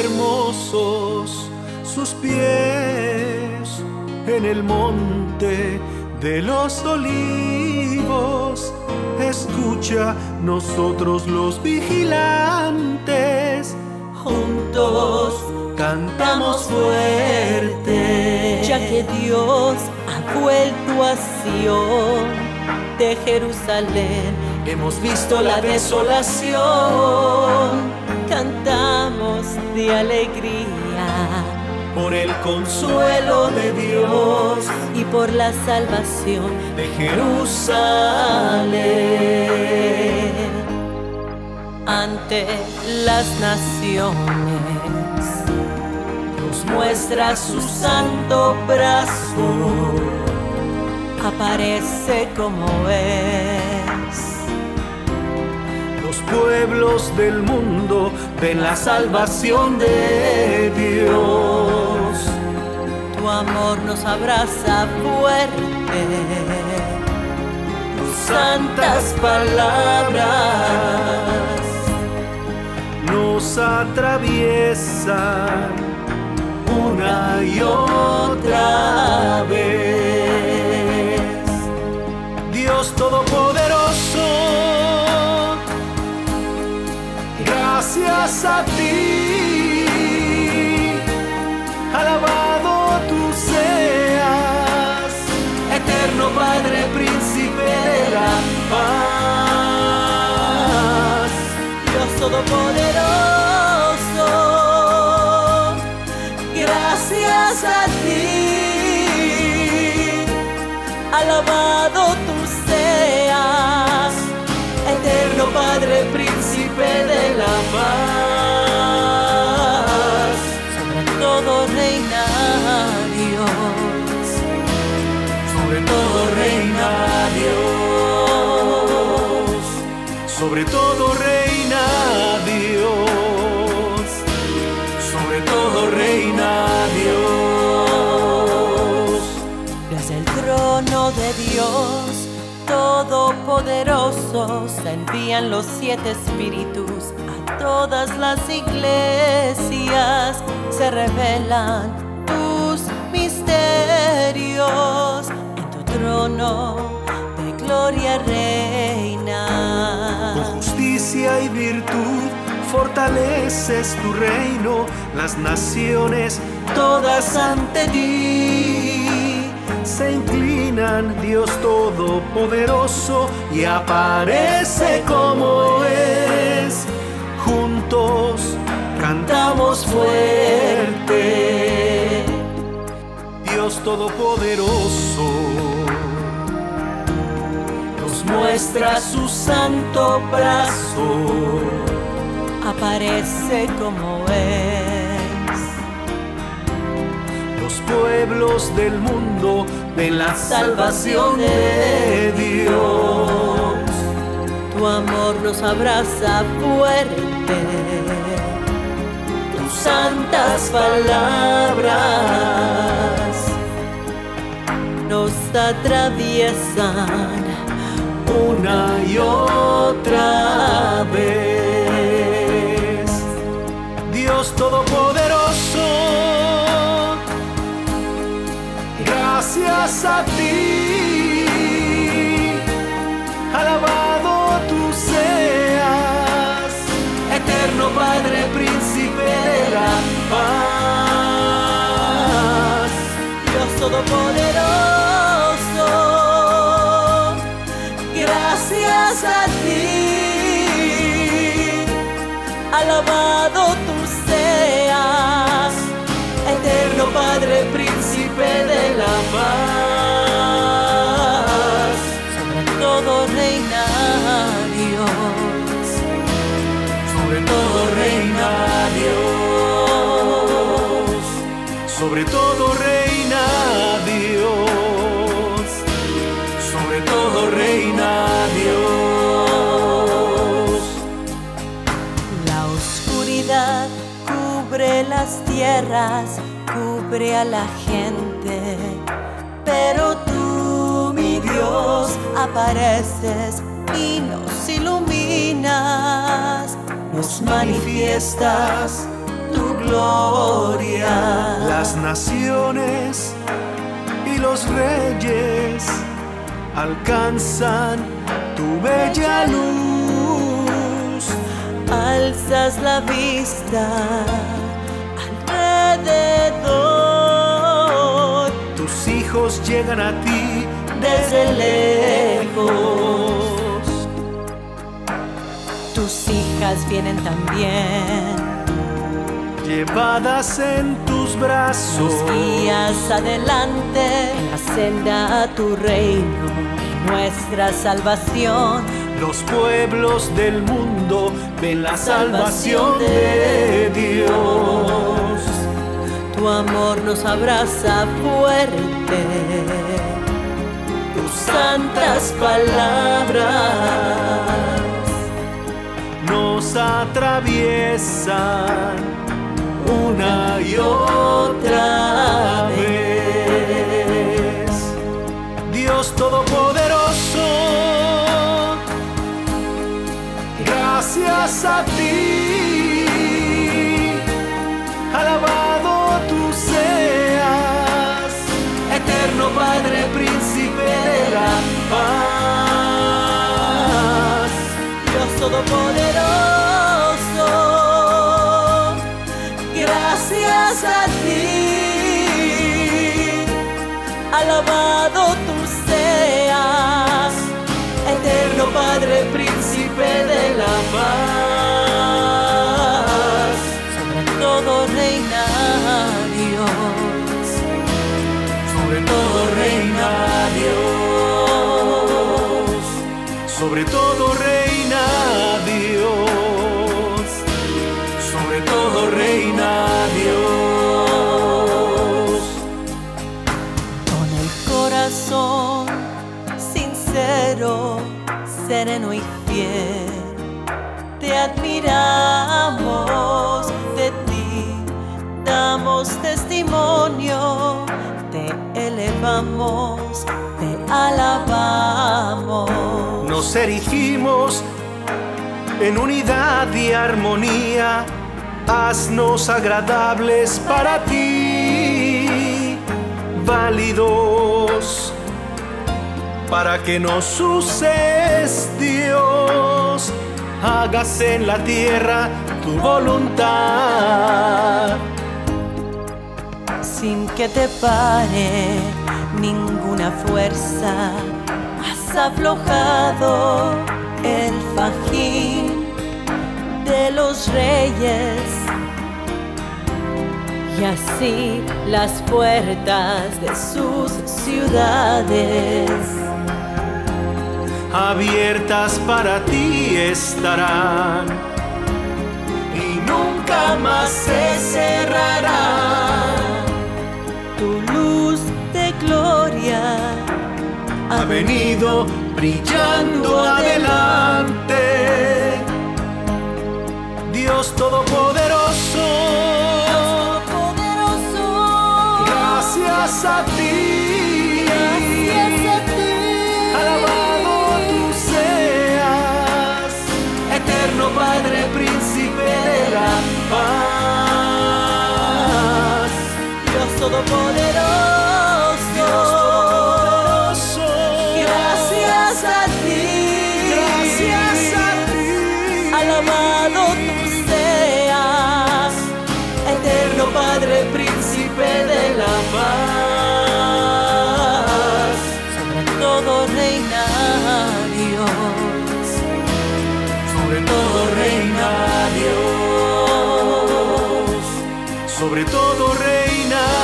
Hermosos sus pies en el monte de los olivos. Escucha, nosotros los vigilantes, juntos cantamos fuerte. ya que Dios ha vuelto a Sion de Jerusalén. Hemos visto la desolación Cantamos de alegría por el consuelo de Dios y por la salvación de Jerusalén. Ante las naciones. Nos muestra su santo brazo, Aparece como es. los pueblos del mundo ven la salvación de Dios. Tu amor nos abraza fuerte. Santas palabras nos atraviesan una y otra vez. Dios Todopoderoso, gracias a ti, alabado tú seas, eterno Padre, príncipe de la paz. Dios Todopoderoso, alabado tú seas, eterno Padre, príncipe de la paz, sobre todo reina Dios, Sobre todo reina Dios, sobre todo reina Dios, sobre todo reina Dios. De Dios Todopoderoso se envían los siete espíritus a todas las iglesias, se revelan tus misterios. En tu trono de gloria reina. Con justicia y virtud fortaleces tu reino, las naciones todas ante ti se inclinan, Dios Todopoderoso, y aparece como es. Juntos cantamos fuerte, Dios Todopoderoso nos muestra su santo brazo. Aparece como es. Los pueblos del mundo ven la salvación de Dios. Tu amor nos abraza fuerte. Tus santas palabras Nos atraviesan una y otra vez. Dios Todopoderoso, a ti, alabado tú seas, eterno Padre, príncipe de la paz. Dios Todopoderoso. Gracias a ti, alabado tú seas, eterno Padre, príncipe de la paz. Sobre todo reina Dios, sobre todo reina Dios. la oscuridad cubre las tierras, cubre a la gente, pero tú, mi Dios, apareces y nos iluminas, nos manifiestas gloria. Las naciones y los reyes alcanzan tu bella luz. Alzas la vista alrededor, Tus hijos llegan a ti desde lejos. Tus hijas vienen también. Llevadas en tus brazos. Nos guías adelante en la senda a tu reino nuestra salvación. Los pueblos del mundo ven la salvación de Dios. Tu amor nos abraza fuerte. Tus santas palabras Nos atraviesan una y otra vez. Dios Todopoderoso, gracias a ti, alabado tú seas, eterno Padre, príncipe de la paz. Dios Todopoderoso, alabado tú seas, eterno Padre, príncipe de la paz, sobre todo reina Dios, Sobre todo reina Dios, sobre todo reina corazón sincero, sereno y fiel. Te admiramos, de ti damos testimonio, te elevamos, te alabamos. Nos erigimos en unidad y armonía, haznos agradables para ti, válidos, para que nos uses, Dios, hagas en la tierra tu voluntad. sin que te pare ninguna fuerza. Has aflojado el fajín de los reyes y así las puertas de sus ciudades abiertas para ti estarán y nunca más se cerrarán. tu luz de gloria Ha venido brillando adelante. Dios Todopoderoso, Alabado tú seas, eterno Padre, príncipe de la paz. Sobre todo reina Dios. Sobre todo reina Dios, sobre todo reina Dios, sobre todo reina